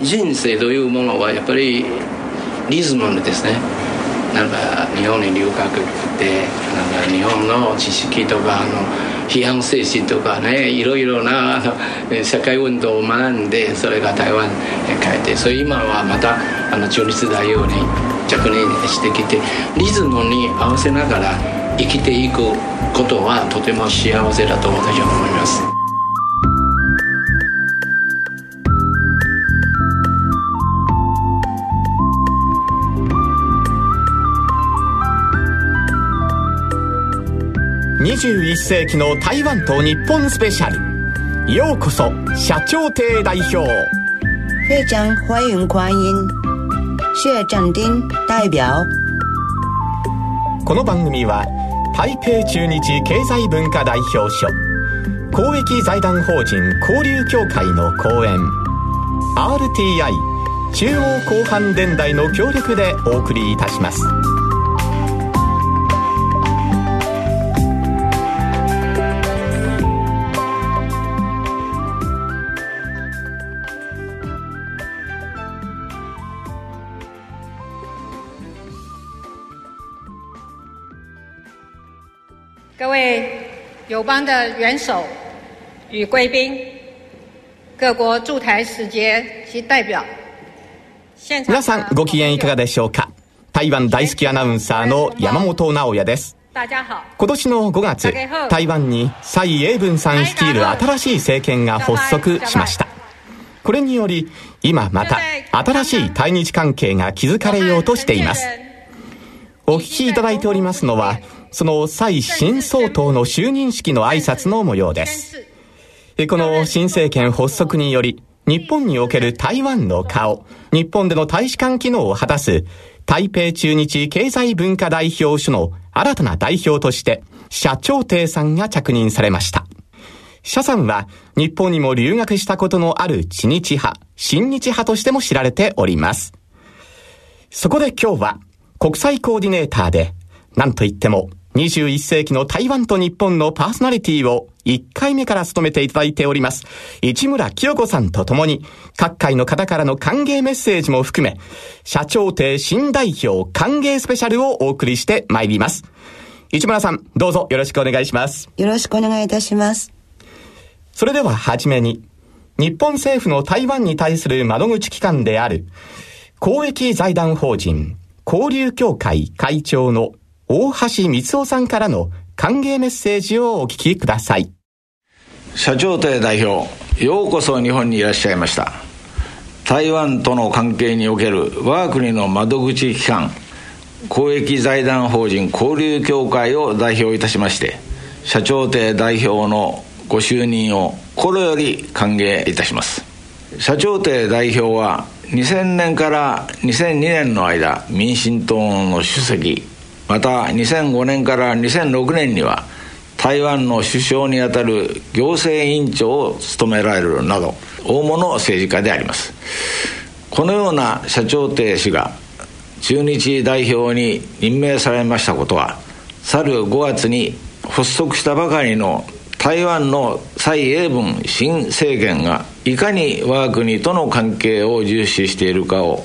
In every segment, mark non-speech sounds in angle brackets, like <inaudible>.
人生というものはやっぱりリズムですねなんか日本に留学ってなんか日本の知識とかあの批判精神とかねいろいろなあの社会運動を学んでそれが台湾へ帰ってそれ今はまたあの中立大王に着任してきてリズムに合わせながら生きていくことはとても幸せだと私は思います。21世紀の台湾と日本スペシャル。ようこそ社長邸代表。非常欢迎光臨謝正丁代表。この番組は台北中日経済文化代表所公益財団法人交流協会の講演 RTI 中央広範電台の協力でお送りいたします。友邦的元首与贵宾、各国驻台使节及代表、皆さんご機嫌いかがでしょうか？台湾大好きアナウンサーの山本直也です。今年の5月台湾に蔡英文さん率いる新しい政権が発足しました。これにより今また新しい対日関係が築かれようとしています。お聞きいただいておりますのはその蔡新総統の就任式の挨拶の模様です。この新政権発足により、日本における台湾の顔、日本での大使館機能を果たす、台北中日経済文化代表所の新たな代表として、社長亭さんが着任されました。社さんは日本にも留学したことのある知日派、新日派としても知られております。そこで今日は国際コーディネーターで、なんといっても21世紀の台湾と日本のパーソナリティを1回目から務めていただいております。市村清子さんと共に、各界の方からの歓迎メッセージも含め、社長邸新代表歓迎スペシャルをお送りしてまいります。市村さん、どうぞよろしくお願いします。よろしくお願いいたします。それでははじめに、日本政府の台湾に対する窓口機関である、公益財団法人交流協会会長の大橋光夫さんからの歓迎メッセージをお聞きください。社長邸代表ようこそ日本にいらっしゃいました。台湾との関係における我が国の窓口機関公益財団法人交流協会を代表いたしまして社長邸代表のご就任を心より歓迎いたします。社長邸代表は2000年から2002年の間民進党の主席また2005年から2006年には台湾の首相にあたる行政委員長を務められるなど大物政治家であります。このような社長邸氏が中日代表に任命されましたことは去る5月に発足したばかりの台湾の蔡英文新政権がいかに我が国との関係を重視しているかを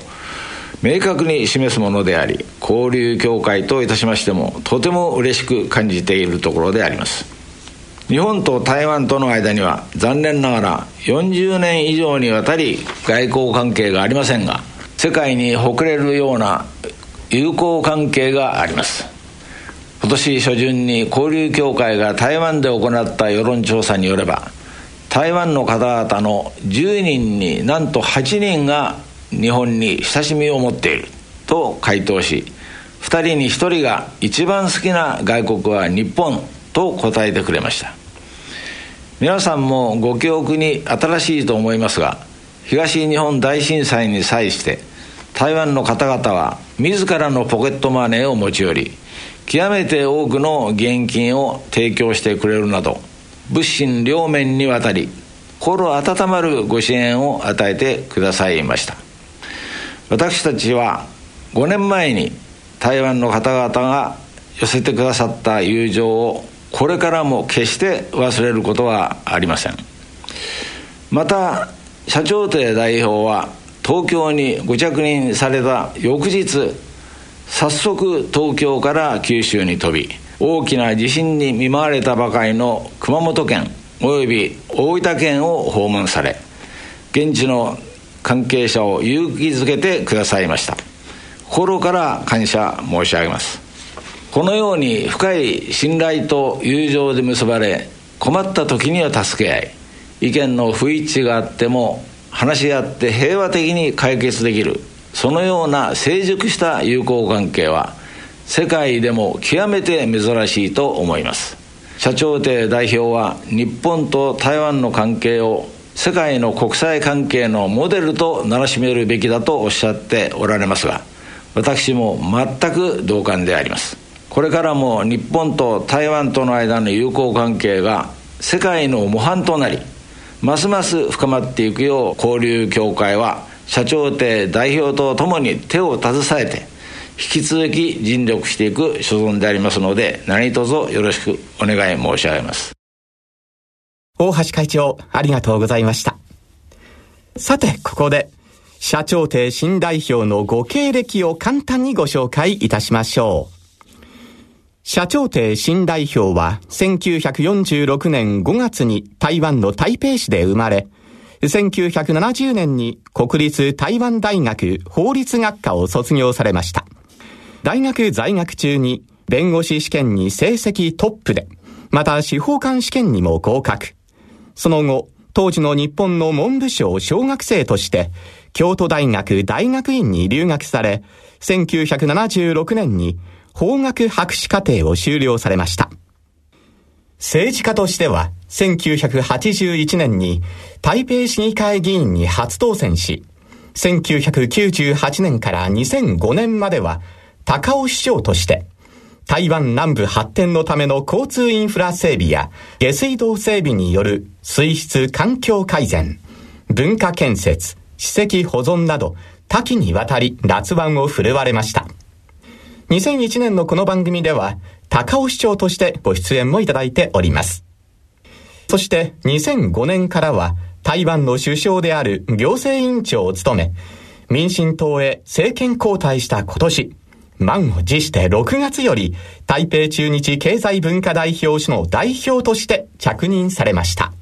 明確に示すものであり交流協会といたしましてもとても嬉しく感じているところであります。日本と台湾との間には残念ながら40年以上にわたり外交関係がありませんが世界に誇れるような友好関係があります。今年初旬に交流協会が台湾で行った世論調査によれば台湾の方々の10人になんと8人が日本に親しみを持っていると回答し2人に1人が一番好きな外国は日本と答えてくれました。皆さんもご記憶に新しいと思いますが東日本大震災に際して台湾の方々は自らのポケットマネーを持ち寄り極めて多くの現金を提供してくれるなど物心両面にわたり心温まるご支援を与えてくださいました。私たちは5年前に台湾の方々が寄せてくださった友情をこれからも決して忘れることはありません。また社長邸代表は東京にご着任された翌日早速東京から九州に飛び大きな地震に見舞われたばかりの熊本県および大分県を訪問され現地の関係者を勇気づけてくださいました。心から感謝申し上げます。このように深い信頼と友情で結ばれ困った時には助け合い意見の不一致があっても話し合って平和的に解決できるそのような成熟した友好関係は世界でも極めて珍しいと思います。社長邸代表は日本と台湾の関係を世界の国際関係のモデルとならしめるべきだとおっしゃっておられますが私も全く同感であります。これからも日本と台湾との間の友好関係が世界の模範となりますます深まっていくよう交流協会は社長邸代表とともに手を携えて引き続き尽力していく所存でありますので何卒よろしくお願い申し上げます。大橋会長ありがとうございましたさてここで社長邸新代表のご経歴を簡単にご紹介いたしましょう社長邸新代表は1946年5月に台湾の台北市で生まれ、1970年に国立台湾大学法律学科を卒業されました。大学在学中に弁護士試験に成績トップで、また司法官試験にも合格。その後、当時の日本の文部省小学生として、京都大学大学院に留学され、1976年に法学博士課程を修了されました。政治家としては、1981年に台北市議会議員に初当選し、1998年から2005年までは高尾市長として、台湾南部発展のための交通インフラ整備や下水道整備による水質環境改善、文化建設、史跡保存など多岐にわたり脱腕を振るわれました。2001年のこの番組では、高尾市長としてご出演もいただいております。そして2005年からは、台湾の首相である行政委員長を務め、民進党へ政権交代した今年、満を持して6月より台北中日経済文化代表所の代表として着任されました。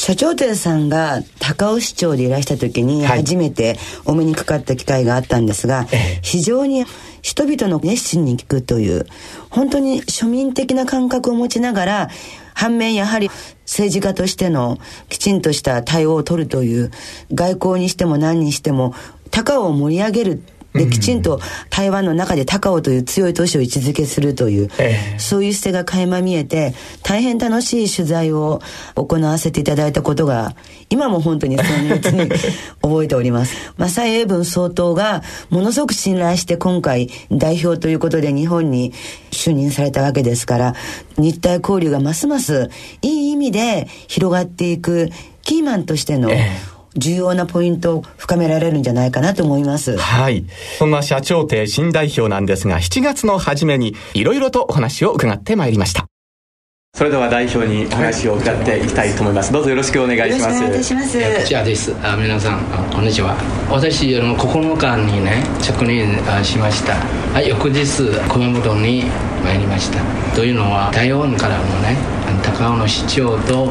社長亭さんが高尾市長でいらした時に初めてお目にかかった機会があったんですが、非常に人々の熱心に聞くという本当に庶民的な感覚を持ちながら反面やはり政治家としてのきちんとした対応を取るという外交にしても何にしても高尾を盛り上げるできちんと台湾の中で高尾という強い都市を位置づけするという、えー、そういう姿勢が垣間見えて大変楽しい取材を行わせていただいたことが今も本当にそのうちに覚えております。<laughs> まあ、蔡英文総統がものすごく信頼して今回代表ということで日本に就任されたわけですから日台交流がますますいい意味で広がっていくキーマンとしての、えー重要なポイントを深められるんじゃないかなと思います。はい。そんな社長邸新代表なんですが、7月の初めにいろいろとお話を伺ってまいりました。それでは代表にお話を伺っていきたいと思います。どうぞよろしくお願いします。お願いいたします。こちらです。あ皆さんこんにちは。私あの9日にね着任しました。はい、翌日熊本に参りました。というのは台湾からのね高尾の市長と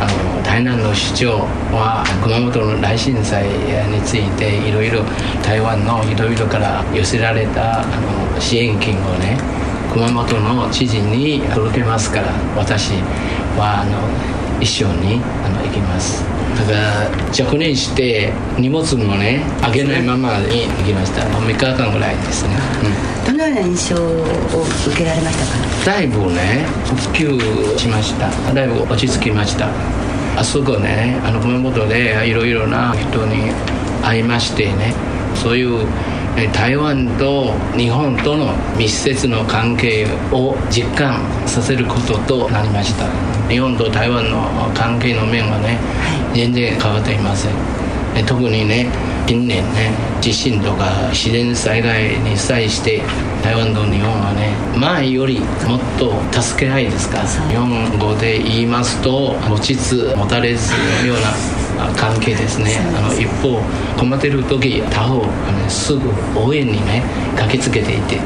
あの台南の市長は熊本の大震災についていろいろ台湾のいろいろから寄せられたあの支援金をね熊本の知事に届けますから私はあの一緒にあの行きます。だから着任して荷物もねあげないままに行きました。3日間ぐらいですね、うん、どのような印象を受けられましたか？だいぶね復旧しました。だいぶ落ち着きました。あそこねあの熊本でいろいろな人に会いましてねそういう台湾と日本との密接の関係を実感させることとなりました日本と台湾の関係の面はね全然変わっていません。特にね近年ね地震とか自然災害に際して台湾と日本はね前よりもっと助け合いですか。日本語で言いますと持ちつ持たれずのような関係ですね。あの一方困ってる時他方、ね、すぐ応援にね駆けつけていて。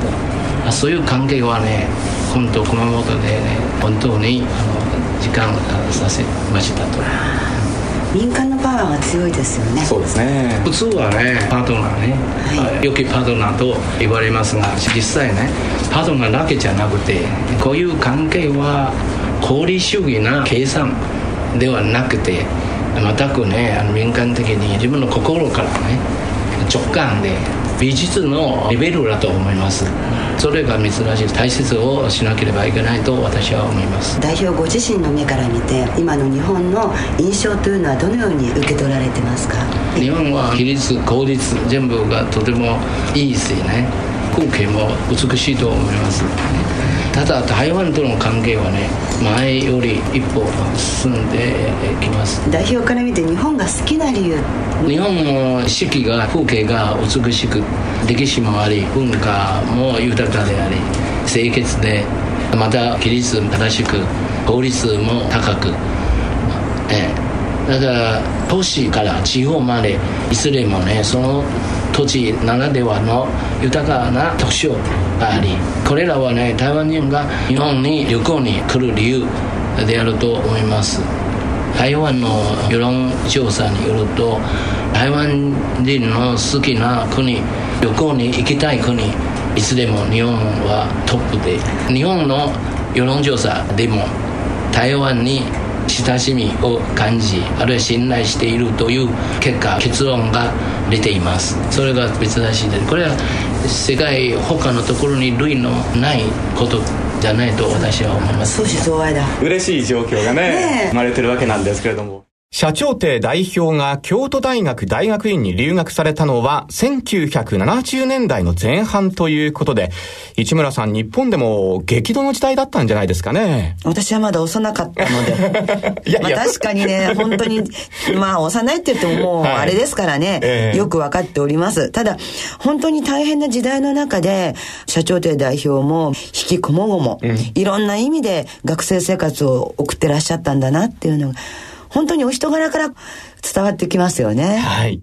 そういう関係はね本当熊本でね本当にあの時間させましたと。民間のパワーが強いですよね。そうですね。普通はねパートナーね、はい、良きパートナーと言われますが実際ねパートナーだけじゃなくてこういう関係は功利主義な計算ではなくて全くねあの民間的に自分の心からね直感で美術のレベルだと思います。それが珍しい大切をしなければいけないと私は思います。代表ご自身の目から見て今の日本の印象というのはどのように受け取られてますか？日本は比率効率全部がとてもいいですよね。風景も美しいと思いますただ台湾との関係はね前より一歩進んできます。代表から見て日本が好きな理由日本の四季が風景が美しく歴史もあり文化も豊かであり清潔でまた規律正しく効率も高く、え。だから都市から地方までいずれもねその土地ならではの豊かな特徴がありこれらはね台湾人が日本に旅行に来る理由であると思います。台湾の世論調査によると台湾人の好きな国旅行に行きたい国いつでも日本はトップで。日本の世論調査でも台湾に親しみを感じあるいは信頼しているという結果結論が出ています。それが珍しいですこれは世界他のところに類のないことじゃないと私は思います。相思相愛だ。嬉しい状況がねね生まれてるわけなんですけれども社長邸代表が京都大学大学院に留学されたのは1970年代の前半ということで、市村さん日本でも激動の時代だったんじゃないですかね。私はまだ幼かったので。<laughs> いやいやまあ確かにね、本当に、まあ幼いって言ってももうあれですからね、はいえー、よくわかっております。ただ、本当に大変な時代の中で、社長邸代表も引きこもごも、うん、いろんな意味で学生生活を送ってらっしゃったんだなっていうのが、本当にお人柄から伝わってきますよね。はい。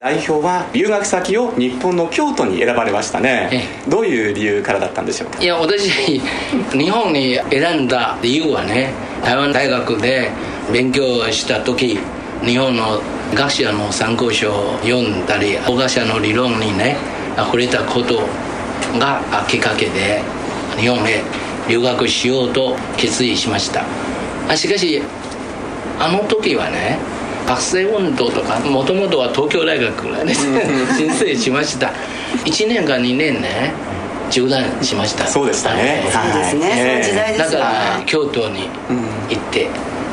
代表は留学先を日本の京都に選ばれましたねどういう理由からだったんでしょうか？いや私日本に選んだ理由はね台湾大学で勉強した時日本の学者の参考書を読んだり法学者の理論にね触れたことがきっかけで日本へ留学しようと決意しましたしかしあの時はね学生運動とかもともとは東京大学がね申請しました。1年か2年ね中断しました。そうでしたね、そうですね、その時代ですだから京都に行って、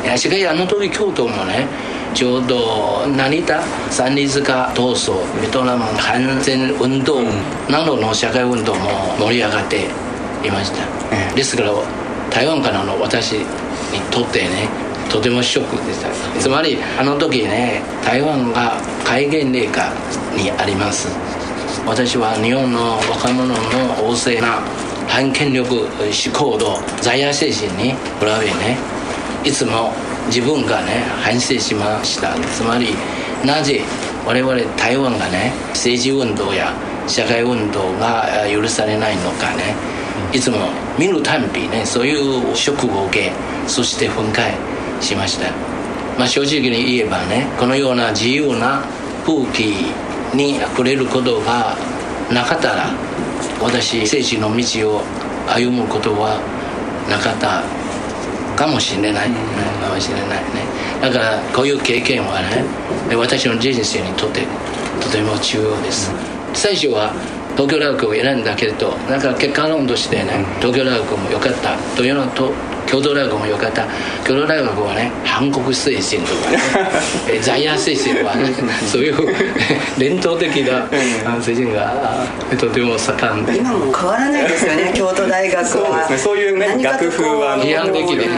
うん、しかしあの時京都もねちょうど成田三里塚闘争ベトナム反戦運動などの社会運動も盛り上がっていました、うん、ですから台湾からの私にとってねとてもショックでした。つまりあの時ね台湾が戒厳令下にあります。私は日本の若者の旺盛な反権力思考と在野精神に比べねいつも自分がね反省しました。つまりなぜ我々台湾がね政治運動や社会運動が許されないのかね。いつも見るたんびねそういうショックを受けそして憤慨。しました、まあ、正直に言えばねこのような自由な風紀に触れることがなかったら私聖地の道を歩むことはなかったかもしれない、かもしれないね。だからこういう経験はね私の人生にとってとても重要です。最初は東京大学を選んだけれどなんか結果論としてね東京大学も良かったというのと京都大学もよかった。京都大学はね韓国精神とかね。在野精神はね。そういう <laughs> 伝統的な精神がとても盛んで今も変わらないですよね <laughs> 京都大学は。そうですね。そういうね学風は批判的で、ね、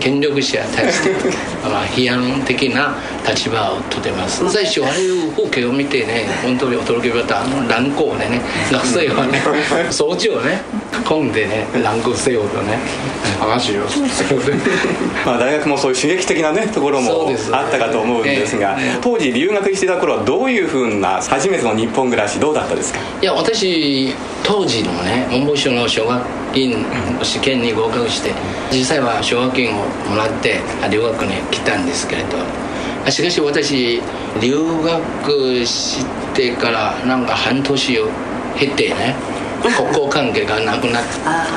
権力者に対して <laughs> まあ批判的な立場をとてます。最初ああいう風景を見てね本当に驚きました。あの乱行でね学生はね掃除をね込んでね乱行せよとね。話をまあ大学もそういう刺激的なねところもあったかと思うんですが、えーえー、当時留学してた頃はどういうふうな初めての日本暮らしどうだったですか？いや私当時のね文部省の奨学金試験に合格して実際は奨学金をもらって留学に来たんですけれど。しかし私留学してからなんか半年を経てね国交関係がなくな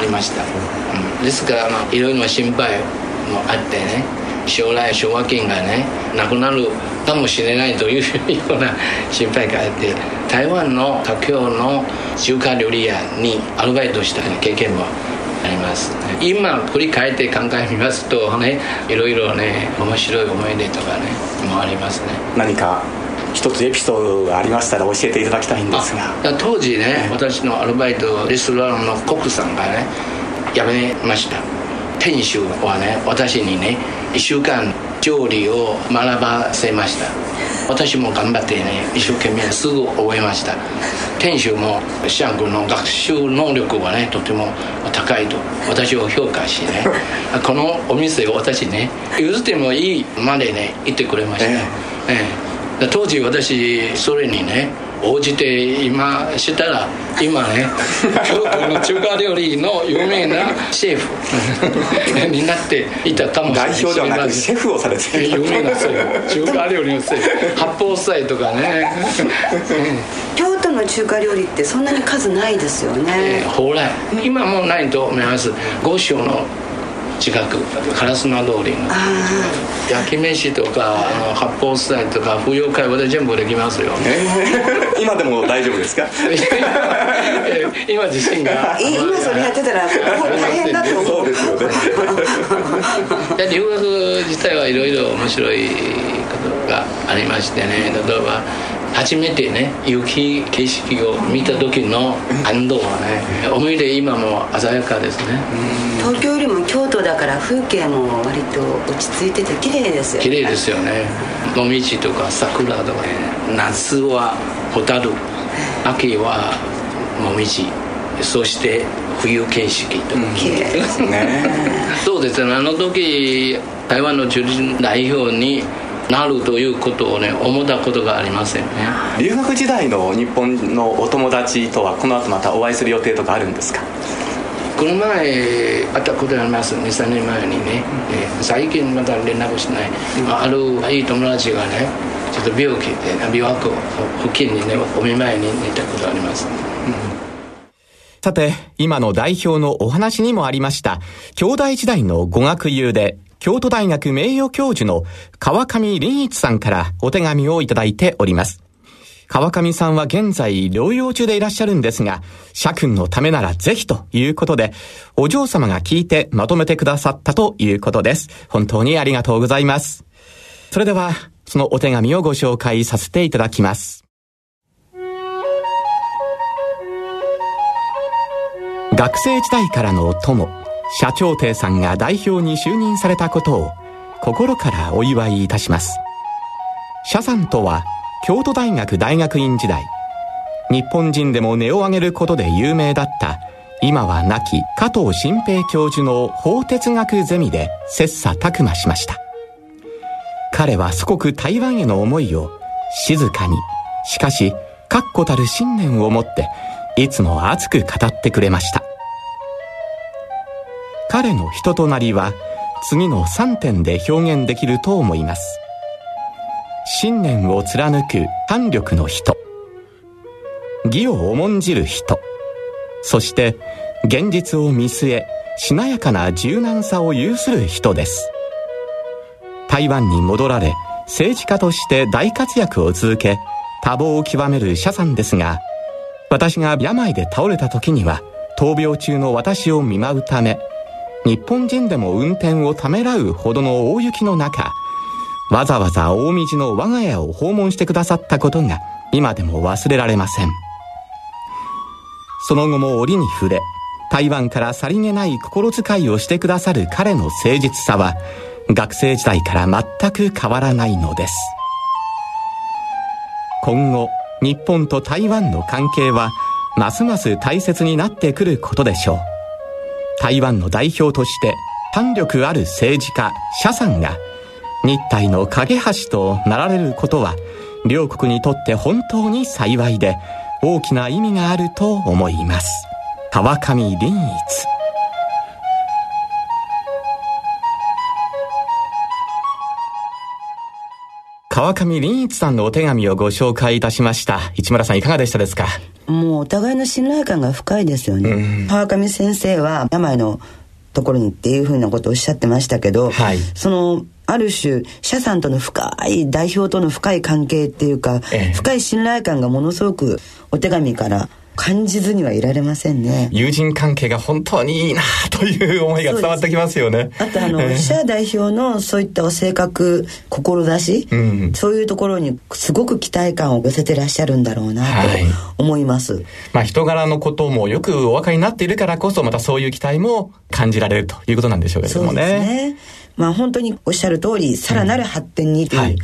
りました、うん、ですから、まあ、いろいろな心配もあってね将来奨学金がねなくなるかもしれないというような心配があって台湾の他京の中華料理屋にアルバイトした経験もあります。今振り返って考えみますとねいろいろね面白い思い出とかねもありますね。何か一つエピソードがありましたら教えていただきたいんですが。当時ね、私のアルバイトレストランのコックさんがね辞めました。店主はね私にね1週間調理を学ばせました。私も頑張ってね一生懸命すぐ覚えました。店主もシャンクの学習能力はねとても高いと私を評価しねこのお店を私ね譲ってもいいまでね言ってくれました、ええ当時私それにね応じて今したら今ね京都の中華料理の有名なシェフ <laughs> になっていたかもしれない。代表ではなくシェフをされて有名なシェフ。中華料理のシェフ。八宝菜とかね、京都の中華料理ってそんなに数ないですよね、えー、蓬莱今もないと思います。五所の近く烏丸通りの焼き飯とかあの八宝菜とか冬会話で全部できますよ、え？ー、<laughs> 今でも大丈夫ですか？<laughs> 今自身が。今それやってたら大変だと思う。そうですよね。<laughs> 留学自体はいろいろ面白いことがありましてね。例えば初めてね雪景色を見た時の感動はね思い出今も鮮やかですね。東京よりも京都だから風景も割と落ち着いてて綺麗ですよね。綺麗ですよね。もみじとか桜とかね夏は蛍秋はもみじ。そして冬景色とか、綺麗ですね。<laughs> そうですね。あの時台湾の中心代表になるということをね思ったことがありませんね。留学時代の日本のお友達とはこの後またお会いする予定とかあるんですか？この前会ったことあります。23年前にね、えー、最近また連絡しない、うん、あるいい友達がねちょっと病気で琵琶湖付近にねお見舞いに行ったことあります、うん。さて、今の代表のお話にもありました、兄弟時代の語学友で京都大学名誉教授の川上林一さんからお手紙をいただいております。川上さんは現在療養中でいらっしゃるんですが、社君のためならぜひということで、お嬢様が聞いてまとめてくださったということです。本当にありがとうございます。それでは、そのお手紙をご紹介させていただきます。学生時代からの友、社長亭さんが代表に就任されたことを心からお祝いいたします。社さんとは京都大学大学院時代。日本人でも値を上げることで有名だった今は亡き加藤新平教授の法哲学ゼミで切磋琢磨しました。彼は祖国台湾への思いを静かにしかし確固たる信念を持っていつも熱く語ってくれました。彼の人となりは次の3点で表現できると思います。信念を貫く胆力の人。義を重んじる人。そして現実を見据えしなやかな柔軟さを有する人です。台湾に戻られ政治家として大活躍を続け多忙を極める謝さんですが私が病で倒れた時には闘病中の私を見舞うため日本人でも運転をためらうほどの大雪の中、わざわざ大道の我が家を訪問してくださったことが今でも忘れられません。その後も折に触れ、台湾からさりげない心遣いをしてくださる彼の誠実さは学生時代から全く変わらないのです今後日本と台湾の関係はますます大切になってくることでしょう台湾の代表として胆力ある政治家謝さんが日体の架け橋となられることは両国にとって本当に幸いで大きな意味があると思います。川上林一。川上林一さんのお手紙をご紹介いたしました。市村さんいかがでしたですか？もうお互いの信頼感が深いですよね、川上先生は病のところにっていうふうなことをおっしゃってましたけど、はい、そのある種社さんとの深い代表との深い関係っていうか、ええ、深い信頼感がものすごくお手紙から感じずにはいられませんね。友人関係が本当にいいなという思いが伝わってきますよね。あとあの、えー、社代表のそういった性格志、うん、そういうところにすごく期待感を寄せてらっしゃるんだろうなと思います、はい、まあ人柄のこともよくお分かりになっているからこそまたそういう期待も感じられるということなんでしょうけどもね。そうですねまあ本当におっしゃる通りさらなる発展にという、うんはい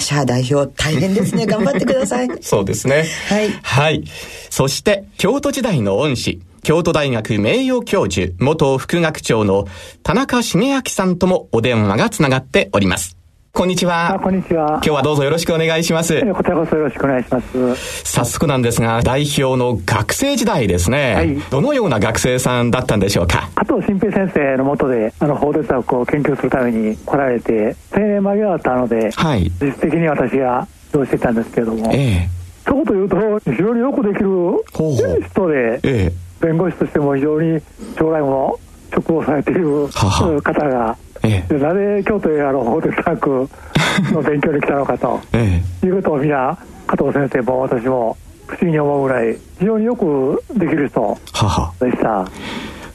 シャア代表大変ですね。<laughs> 頑張ってください。そうですね。はい。はい。そして、京都時代の恩師、京都大学名誉教授、元副学長の田中茂明さんともお電話がつながっております。こんにちは。こんにちは。今日はどうぞよろしくお願いします。こちらこそよろしくお願いします。早速なんですが、代表の学生時代ですね。はい。どのような学生さんだったんでしょうか？加藤新平先生のもとで、あの、法律学を研究するために来られて、青年間際だったので、はい。実質的に私がどうしてたんですけれども、ええそうというと、非常によくできる人で、ええ、弁護士としても非常に将来も職をされている方が、ええ、なぜ京都へあの法律学の勉強に来たのかと、ええ、いうことを皆加藤先生も私も不思議に思うぐらい非常によくできる人でした。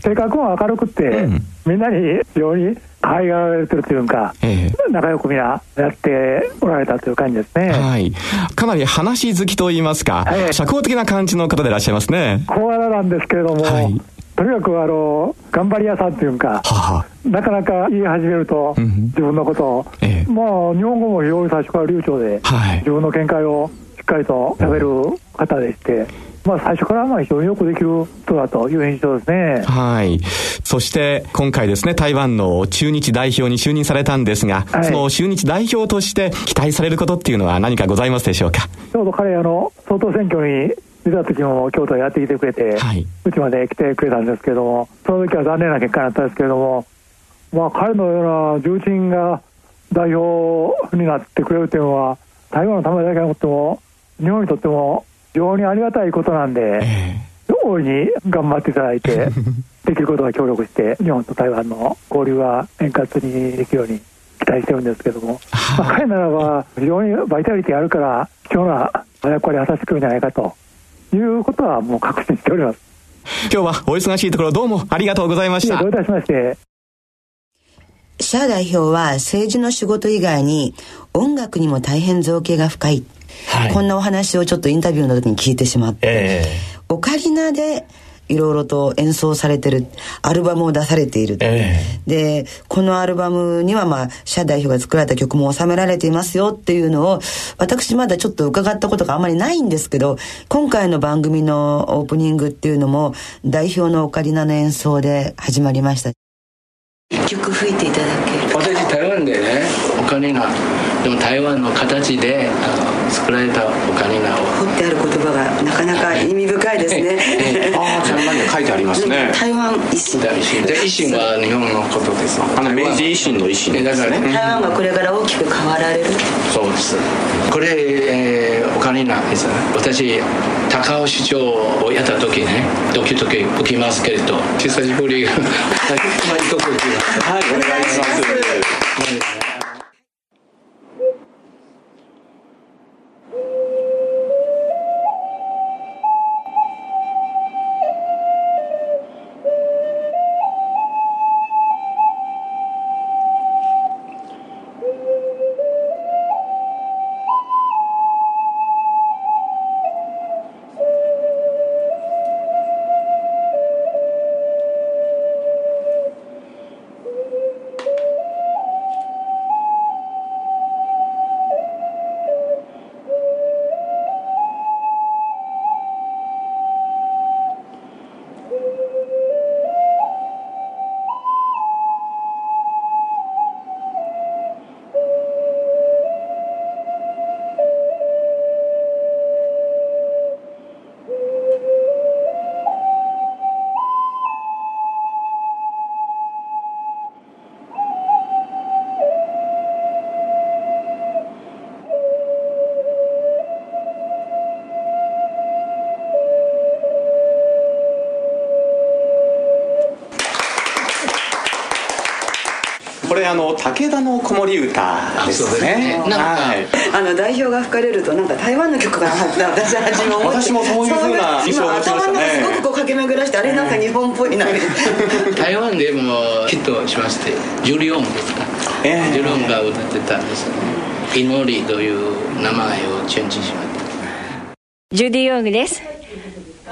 性格も明るくて、うん、みんなに非常に可愛がられてるというか、ええ、仲良く皆やっておられたという感じですね。はい。かなり話好きと言いますか、え社交的な感じの方でいらっしゃいますね。小柄なんですけれども、はい、とにかくあの頑張り屋さんというか、はなかなか言い始めると、自分のことを、ええ、まあ、日本語も非常に最初から流暢で、はい、自分の見解をしっかりと食べる方でして、まあ、最初からまあ非常によくできる人だという印象ですね。はい。そして今回ですね、台湾の中日代表に就任されたんですが、はい、その中日代表として期待されることっていうのは何かございますでしょうか？ちょうど彼あの総統選挙に出た時も京都やってきてくれて、はい、うちまで来てくれたんですけども、その時は残念な結果だったんですけれども、まあ、彼のような重鎮が代表になってくれるというのは、台湾のためだけにとっても、日本にとっても非常にありがたいことなんで、えー、大いに頑張っていただいて、できることは協力して、日本と台湾の交流が円滑にできるように期待してるんですけども、まあ、彼ならば非常にバイタリティあるから、貴重な役割を果たしてくるんじゃないかということはもう確信しております。今日はお忙しいところどうもありがとうございました。どういたしまして。社代表は政治の仕事以外に音楽にも大変造形が深い、はい、こんなお話をちょっとインタビューの時に聞いてしまって、えー、オカリナでいろいろと演奏されてるアルバムを出されている、えー、でこのアルバムにはまあ社代表が作られた曲も収められていますよっていうのを私まだちょっと伺ったことがあまりないんですけど今回の番組のオープニングっていうのも代表のオカリナの演奏で始まりました。一曲吹いていただける。私台湾でねオカリナでも台湾の形であの作られたオカリナを彫ってある言葉がなかなか意味深いですね。ああ台湾に書いてありますね、台湾維新。で維新は日本のことですあの明治維新の維新だからね。台湾がこれから大きく変わられるそうです。これ、えー、オカリナです。私高尾市長をやった時ねドキドキ受けますけれど久しぶりはい。お願いしますれあの武田の子守歌ですね。はい、あの代表が吹かれるとなんか台湾の曲かなって私初め思って私もそういうふうな印象を持ちましたね。すごくこう駆け巡らしてあれなんか日本っぽいな。<laughs> 台湾でもヒットしましてジュリオンですか、えー、ジュリオンが歌ってたんですね。祈りという名前をチェンジしました。ジュディ・ヨングです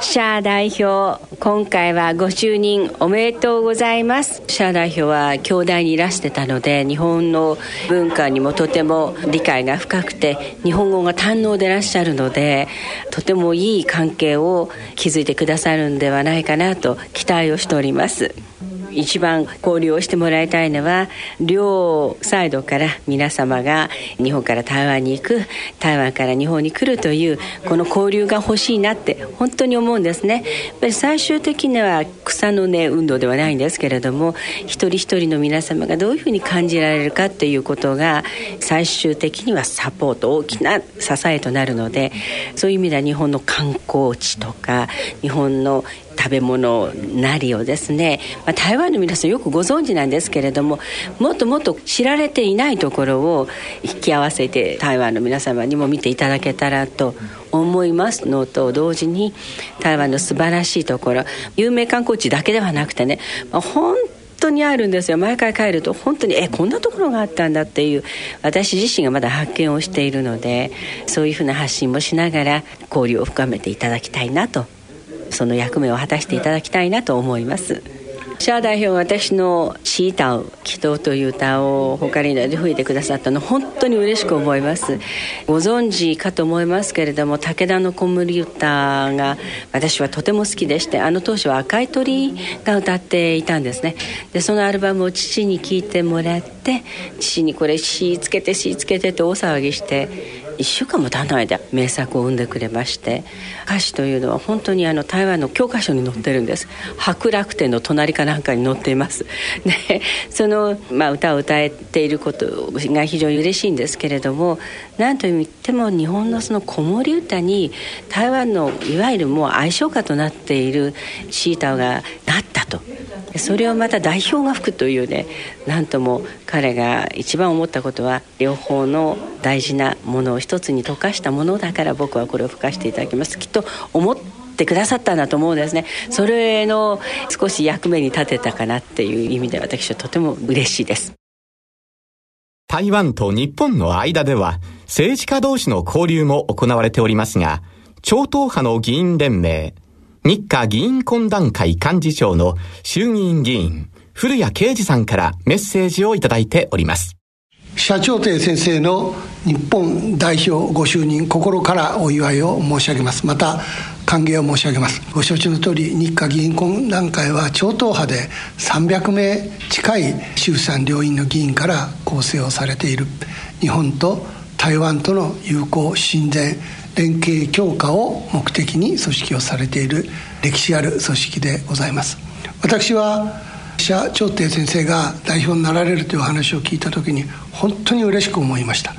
社代表今回はご就任おめでとうございます。社代表は京大にいらしてたので日本の文化にもとても理解が深くて日本語が堪能でいらっしゃるのでとてもいい関係を築いてくださるんではないかなと期待をしております。一番交流をしてもらいたいのは両サイドから皆様が日本から台湾に行く台湾から日本に来るというこの交流が欲しいなって本当に思うんですね。やっぱり最終的には草の根運動ではないんですけれども一人一人の皆様がどういうふうに感じられるかっていうことが最終的にはサポート大きな支えとなるのでそういう意味では日本の観光地とか日本の食べ物なりをですね、まあ、台湾の皆さんよくご存知なんですけれどももっともっと知られていないところを引き合わせて台湾の皆様にも見ていただけたらと思いますのと同時に台湾の素晴らしいところ有名観光地だけではなくてね、まあ、本当にあるんですよ。毎回帰ると本当にえこんなところがあったんだっていう私自身がまだ発見をしているのでそういうふうな発信もしながら交流を深めていただきたいなとその役目を果たしていただきたいなと思います。シャー代表私の「シータウ祈祷」という歌を他にで吹いてくださったの本当に嬉しく思います。ご存知かと思いますけれども武田の子守歌が私はとても好きでしてあの当初は赤い鳥が歌っていたんですね。でそのアルバムを父に聴いてもらって父にこれ詩つけて詩つけてって大騒ぎして1週間も経たないで名作を生んでくれまして歌詞というのは本当にあの台湾の教科書に載ってるんです。白楽天の隣かなんかに載っています。で <laughs> その、まあ、歌を歌えていることが非常に嬉しいんですけれども何と言っても日本のその子守歌に台湾のいわゆるもう愛称歌となっているシータがなったと。それをまた代表が吹くというね何とも彼が一番思ったことは両方の大事なものを一つに溶かしたものだから僕はこれを吹かしていただきます。きっと思ってくださったんだと思うんですね。それの少し役目に立てたかなっていう意味で私はとても嬉しいです。台湾と日本の間では政治家同士の交流も行われておりますが超党派の議員連盟日華議員懇談会幹事長の衆議院議員、古谷啓二さんからメッセージをいただいております。社長亭先生の日本代表ご就任心からお祝いを申し上げます。また歓迎を申し上げます。ご承知の通り日華議員懇談会は超党派で300名近い衆参両院の議員から構成をされている。日本と台湾との友好親善連携強化を目的に組織をされている歴史ある組織でございます。私は社長亭先生が代表になられるという話を聞いた時に本当に嬉しく思いました。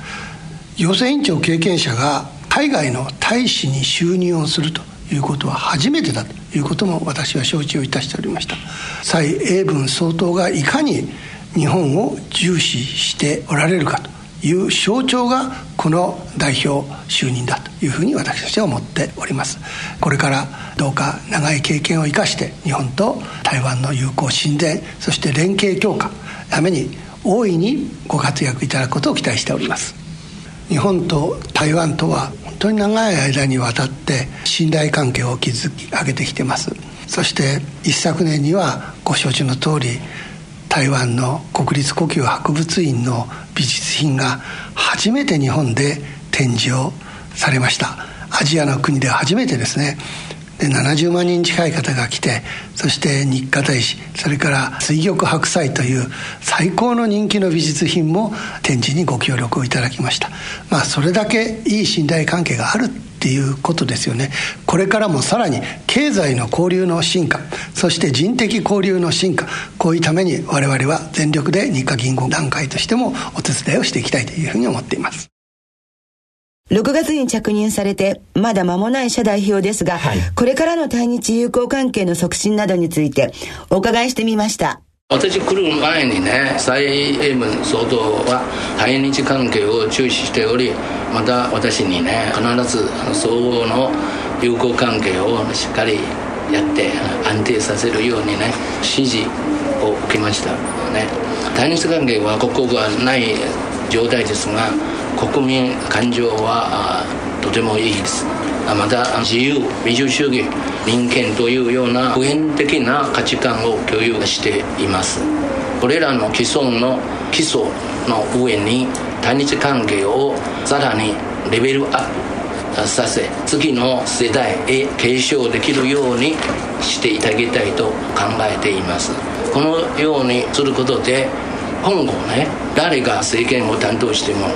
養成委員長経験者が海外の大使に就任をするということは初めてだということも私は承知をいたしておりました。蔡英文総統がいかに日本を重視しておられるかと。いう象徴がこの代表就任だというふうに私たちは思っております。これからどうか長い経験を生かして日本と台湾の友好親善そして連携強化ために大いにご活躍いただくことを期待しております。日本と台湾とは本当に長い間にわたって信頼関係を築き上げてきてます。そして一昨年にはご承知の通り台湾の国立故宮博物院の美術品が初めて日本で展示をされました。アジアの国で初めてですね。で70万人近い方が来てそして日華大使それから水玉白菜という最高の人気の美術品も展示にご協力をいただきました。まあそれだけいい信頼関係があるっていうことですよね。これからもさらに経済の交流の進化そして人的交流の進化こういうために我々は全力で日華銀行団会としてもお手伝いをしていきたいというふうに思っています。6月に着任されてまだ間もない社代表ですが、はい、これからの対日友好関係の促進などについてお伺いしてみました私来る前にね蔡英文総統は対日関係を注視しておりまた私にね必ず相互の友好関係をしっかりやって安定させるようにね指示を受けましたね対日関係は国交がない状態ですが国民感情はとてもいいです。また自由民主主義人権というような普遍的な価値観を共有しています。これらの既存の基礎の上に対日関係をさらにレベルアップさせ次の世代へ継承できるようにしていただきたいと考えています。このようにすることで今後ね誰が政権を担当しても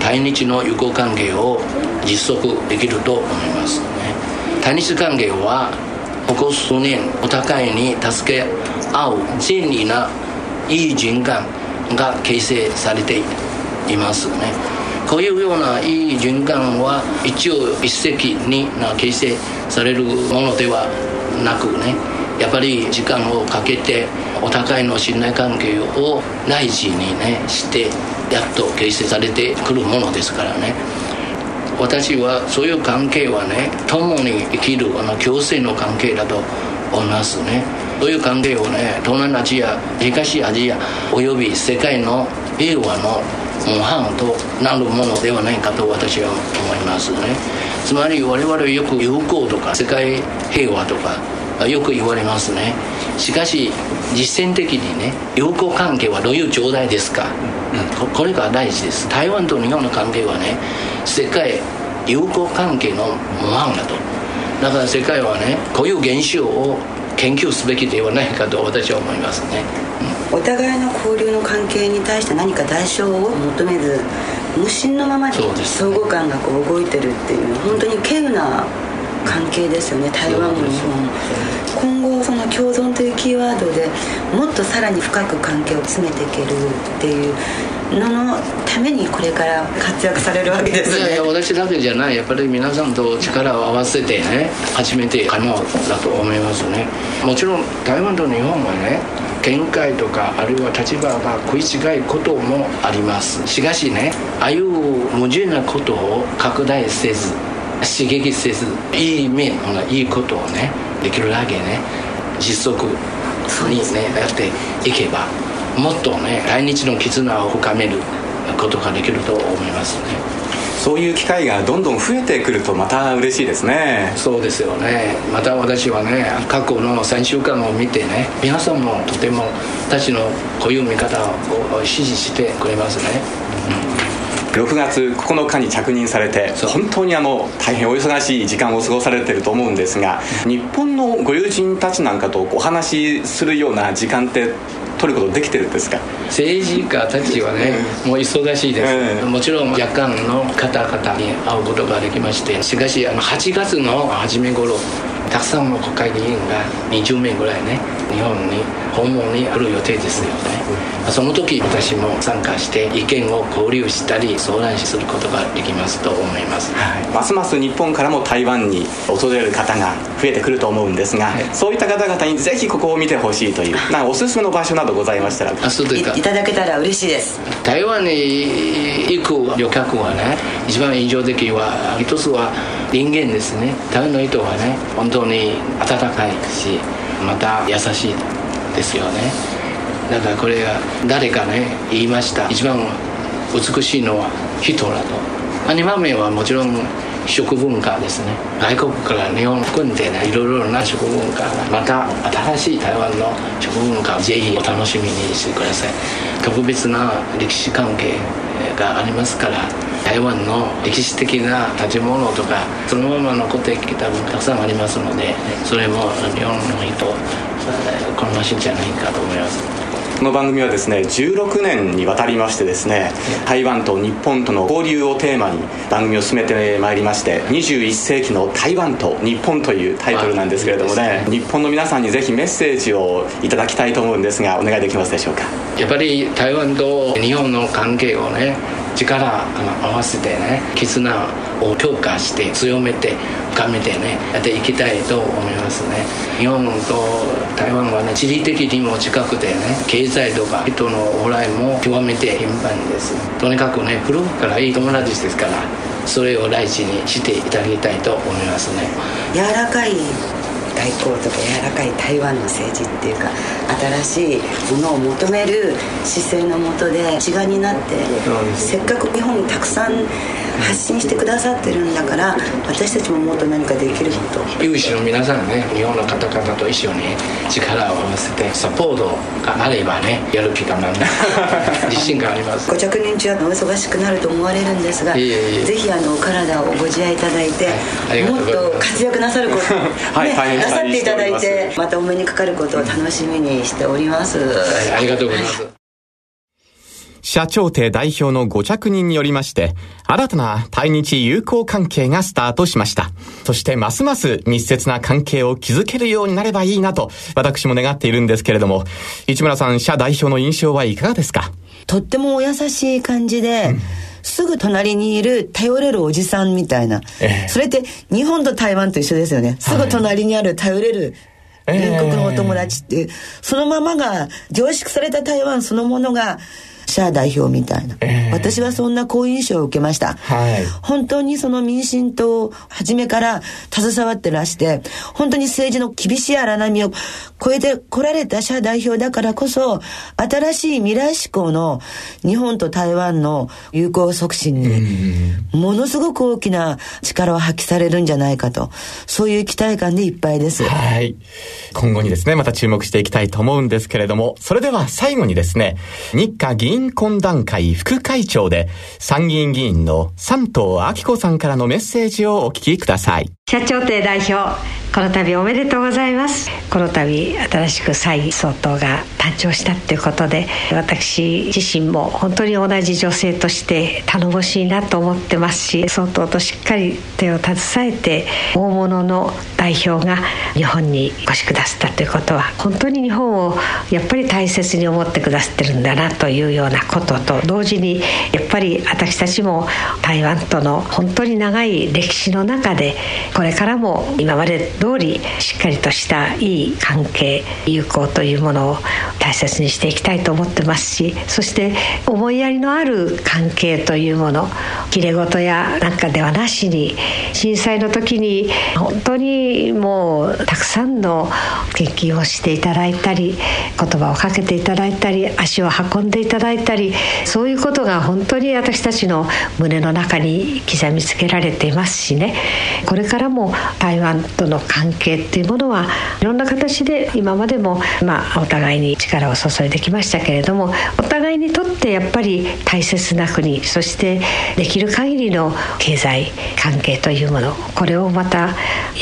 対日の友好関係を実測できると思います。ね対日関係はここ数年お互いに助け合う真理ないい循環が形成されていますね。こういうようないい循環は一応一石に形成されるものではなくねやっぱり時間をかけてお互いの信頼関係を大事にねしてやっと形成されてくるものですからね。私はそういう関係はね共に生きるあの共生の関係だと思いますね。そういう関係をね東南アジア東アジアおよび世界の平和の模範となるものではないかと私は思いますね。つまり我々よく友好とか世界平和とかよく言われますね。しかし実践的にね友好関係はどういう状態ですか、うん、これが大事です。台湾と日本の関係はね世界友好関係の模範だと。だから世界はねこういう現象を研究すべきではないかと私は思いますね、うん、お互いの交流の関係に対して何か代償を求めず無心のままに相互感がこう動いてるっていう本当に稀有な関係ですよね台湾も日本も。今後その共存というキーワードでもっとさらに深く関係を詰めていけるっていうののためにこれから活躍されるわけですね。いやいや私だけじゃない。やっぱり皆さんと力を合わせてね始めて可能だと思いますね。もちろん台湾と日本はね見解とかあるいは立場が食い違いこともあります。しかしねああいう矛盾なことを拡大せず刺激せずいい面いいことをねできるだけね実測にねやっていけばもっとね来日の絆を深めることができると思いますね。そういう機会がどんどん増えてくるとまた嬉しいですね。そうですよね。また私はね過去の3週間を見てね皆さんもとても私のこういう見方を支持してくれますね、うん6月9日に着任されて本当にあの大変お忙しい時間を過ごされてると思うんですが日本のご友人たちなんかとお話しするような時間って取ることできてるんですか？政治家たちはね、もう忙しいです、もちろん夜間の方々に会うことができましてしかしあの8月の初め頃たくさんの国会議員が20名ぐらいね日本に訪問に来る予定ですよね。その時私も参加して意見を交流したり相談することができますと思います、はい、ますます日本からも台湾に訪れる方が増えてくると思うんですが、はい、そういった方々にぜひここを見てほしいというなんかおすすめの場所などございましたら。あそうですか。いただけたら嬉しいです。台湾に行く旅客はね一番印象的は一つは人間ですね。台湾の人はね本当に温かいしまた優しいですよね。だからこれが誰かね言いました。一番美しいのは人だと。2番目はもちろん食文化ですね。外国から日本含んでねいろいろな食文化また新しい台湾の食文化をぜひお楽しみにしてください。特別な歴史関係がありますから台湾の歴史的な建物とかそのまま残ってきた分たくさんありますのでそれも日本の人好ましいんじゃないかと思います。この番組はですね16年にわたりましてですね台湾と日本との交流をテーマに番組を進めてまいりまして21世紀の台湾と日本というタイトルなんですけれどもね日本の皆さんにぜひメッセージをいただきたいと思うんですがお願いできますでしょうか？やっぱり台湾と日本の関係をね力合わせてね絆を強化して強めて深めてねやっていきたいと思いますね。日本と台湾はね地理的にも近くてね経済とか人の往来も極めて頻繁です。とにかくね古くからいい友達ですからそれを大事にしていただきたいと思いますね。柔らかい外交とか柔らかい台湾の政治っていうか新しいものを求める姿勢のもとで一丸になってせっかく日本にたくさん発信してくださってるんだから私たちももっと何かできること。有志の皆さんね日本の方々と一緒に力を合わせてサポートがあればねやる気がな。ん <laughs> だ自信があります。ご着任中はお忙しくなると思われるんですがぜひあのお体をご自愛いただいて、はい、もっと活躍なさること、ね <laughs> はい、なさっていただいてまたお目にかかることを楽しみにしております、はい、ありがとうございます。社長邸代表のご着任によりまして、新たな対日友好関係がスタートしました。そしてますます密接な関係を築けるようになればいいなと、私も願っているんですけれども、市村さん、社代表の印象はいかがですか？とってもお優しい感じで、うんすぐ隣にいる頼れるおじさんみたいな、えー、それって日本と台湾と一緒ですよね、すぐ隣にある頼れる隣国のお友達っていう、そのままが凝縮された台湾そのものが社代表みたいな、えー、私はそんな好印象を受けました、はい、本当にその民進党初めから携わってらして本当に政治の厳しい荒波を超えてこられた社代表だからこそ新しい未来志向の日本と台湾の友好促進にものすごく大きな力を発揮されるんじゃないかと。そういう期待感でいっぱいです。はい。今後にですねまた注目していきたいと思うんですけれどもそれでは最後にですね日華議員懇談会副会長で参議院議員の山東明子さんからのメッセージをお聞きください。社長邸代表この度おめでとうございます。この度新しく蔡総統が誕生したっていうことで私自身も本当に同じ女性として頼もしいなと思ってますし総統としっかり手を携えて大物の代表が日本にお越しくださったということは本当に日本をやっぱり大切に思ってくださってるんだなというようなことと同時にやっぱり私たちも台湾との本当に長い歴史の中でこれからも今まで通りしっかりとしたいい関係友好というものを大切にしていきたいと思ってますしそして思いやりのある関係というものきれ事やなんかではなしに震災の時に本当にもうたくさんの献金をしていただいたり言葉をかけていただいたり足を運んでいただいたりそういうことが本当に私たちの胸の中に刻みつけられていますしね。これからも台湾との関係っていうものはいろんな形で今までも、まあ、お互いに力を注いできましたけれどもお互いにとってやっぱり大切な国そしてできる限りの経済関係というものこれをまた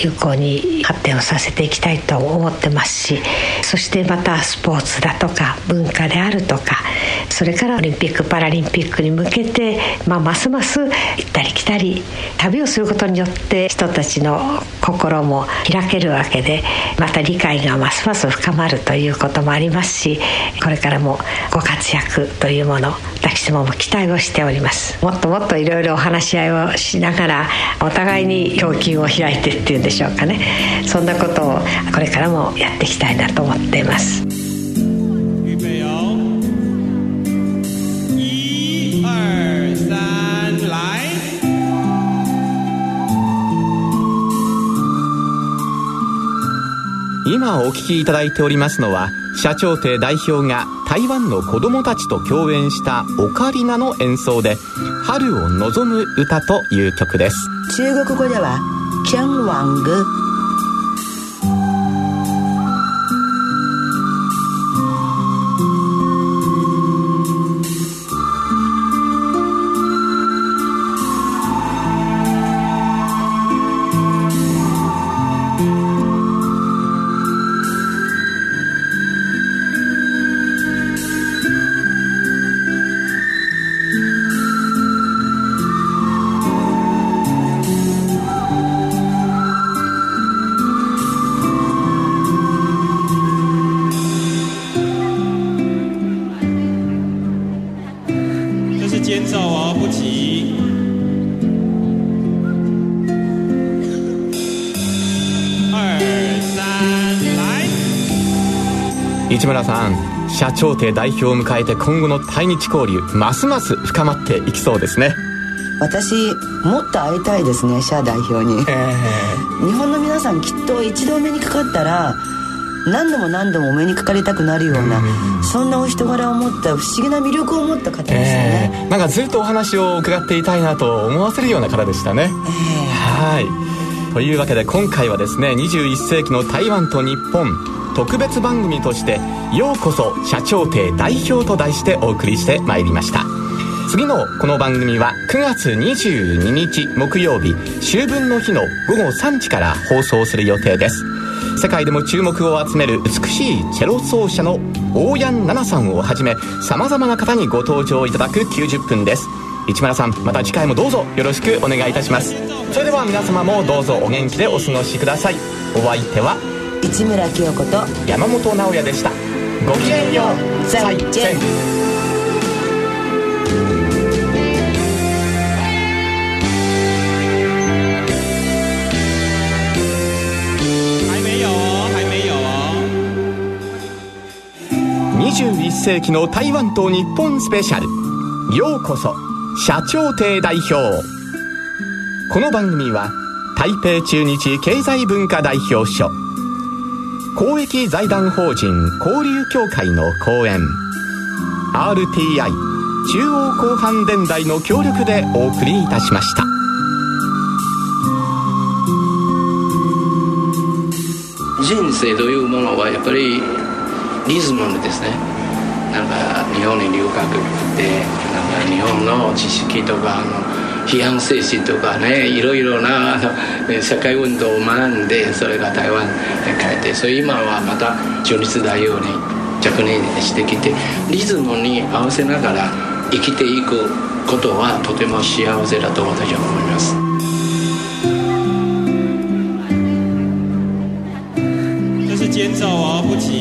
有効に発展をさせていきたいと思ってますしそしてまたスポーツだとか文化であるとかそれからオリンピック・パラリンピックに向けて、まあ、ますます行ったり来たり旅をすることによって人たちの心も開けるわけでまた理解がますます深まるということもありますしこれからもご活躍というもの私どもも期待をしております。もっともっといろいろお話し合いをしながらお互いに胸襟を開いてっていうんでしょうかね。そんなことをこれからもやっていきたいなと思っています。今お聴きいただいておりますのは社長邸代表が台湾の子供たちと共演したオカリナの演奏で「春を望む歌」という曲です。中国語では「キャンワング」市村さん社長邸代表を迎えて今後の対日交流ますます深まっていきそうですね。私もっと会いたいですね社代表に、えー、日本の皆さんきっと一度お目にかかったら何度も何度もお目にかかりたくなるような、うん、そんなお人柄を持った不思議な魅力を持った方でしたね、えー、なんかずっとお話を伺っていたいなと思わせるような方でしたね、えー、はい。というわけで今回はですね21世紀の台湾と日本特別番組として「ようこそ社長邸代表」と題してお送りしてまいりました。次のこの番組は9月22日木曜日秋分の日の午後3時から放送する予定です。世界でも注目を集める美しいチェロ奏者の大山奈々さんをはじめさまざまな方にご登場いただく90分です。市村さんまた次回もどうぞよろしくお願いいたします。それでは皆様もどうぞお元気でお過ごしください。お相手は市村清子と山本直哉でした。ごきげんよう。再见21世紀の台湾と日本スペシャル。ようこそ。社長邸代表。この番組は台北中日経済文化代表所公益財団法人交流協会の講演。RTI 中央広範電台の協力でお送りいたしました。人生というものはやっぱりリズムですね。なんか日本に留学ってなんか日本の知識とかの批判精神とかねいろいろなあの社会運動を学んでそれが台湾へ帰ってそれ今はまた中日大王に若年してきてリズムに合わせながら生きていくことはとても幸せだと私は思います。这是坚守而不急。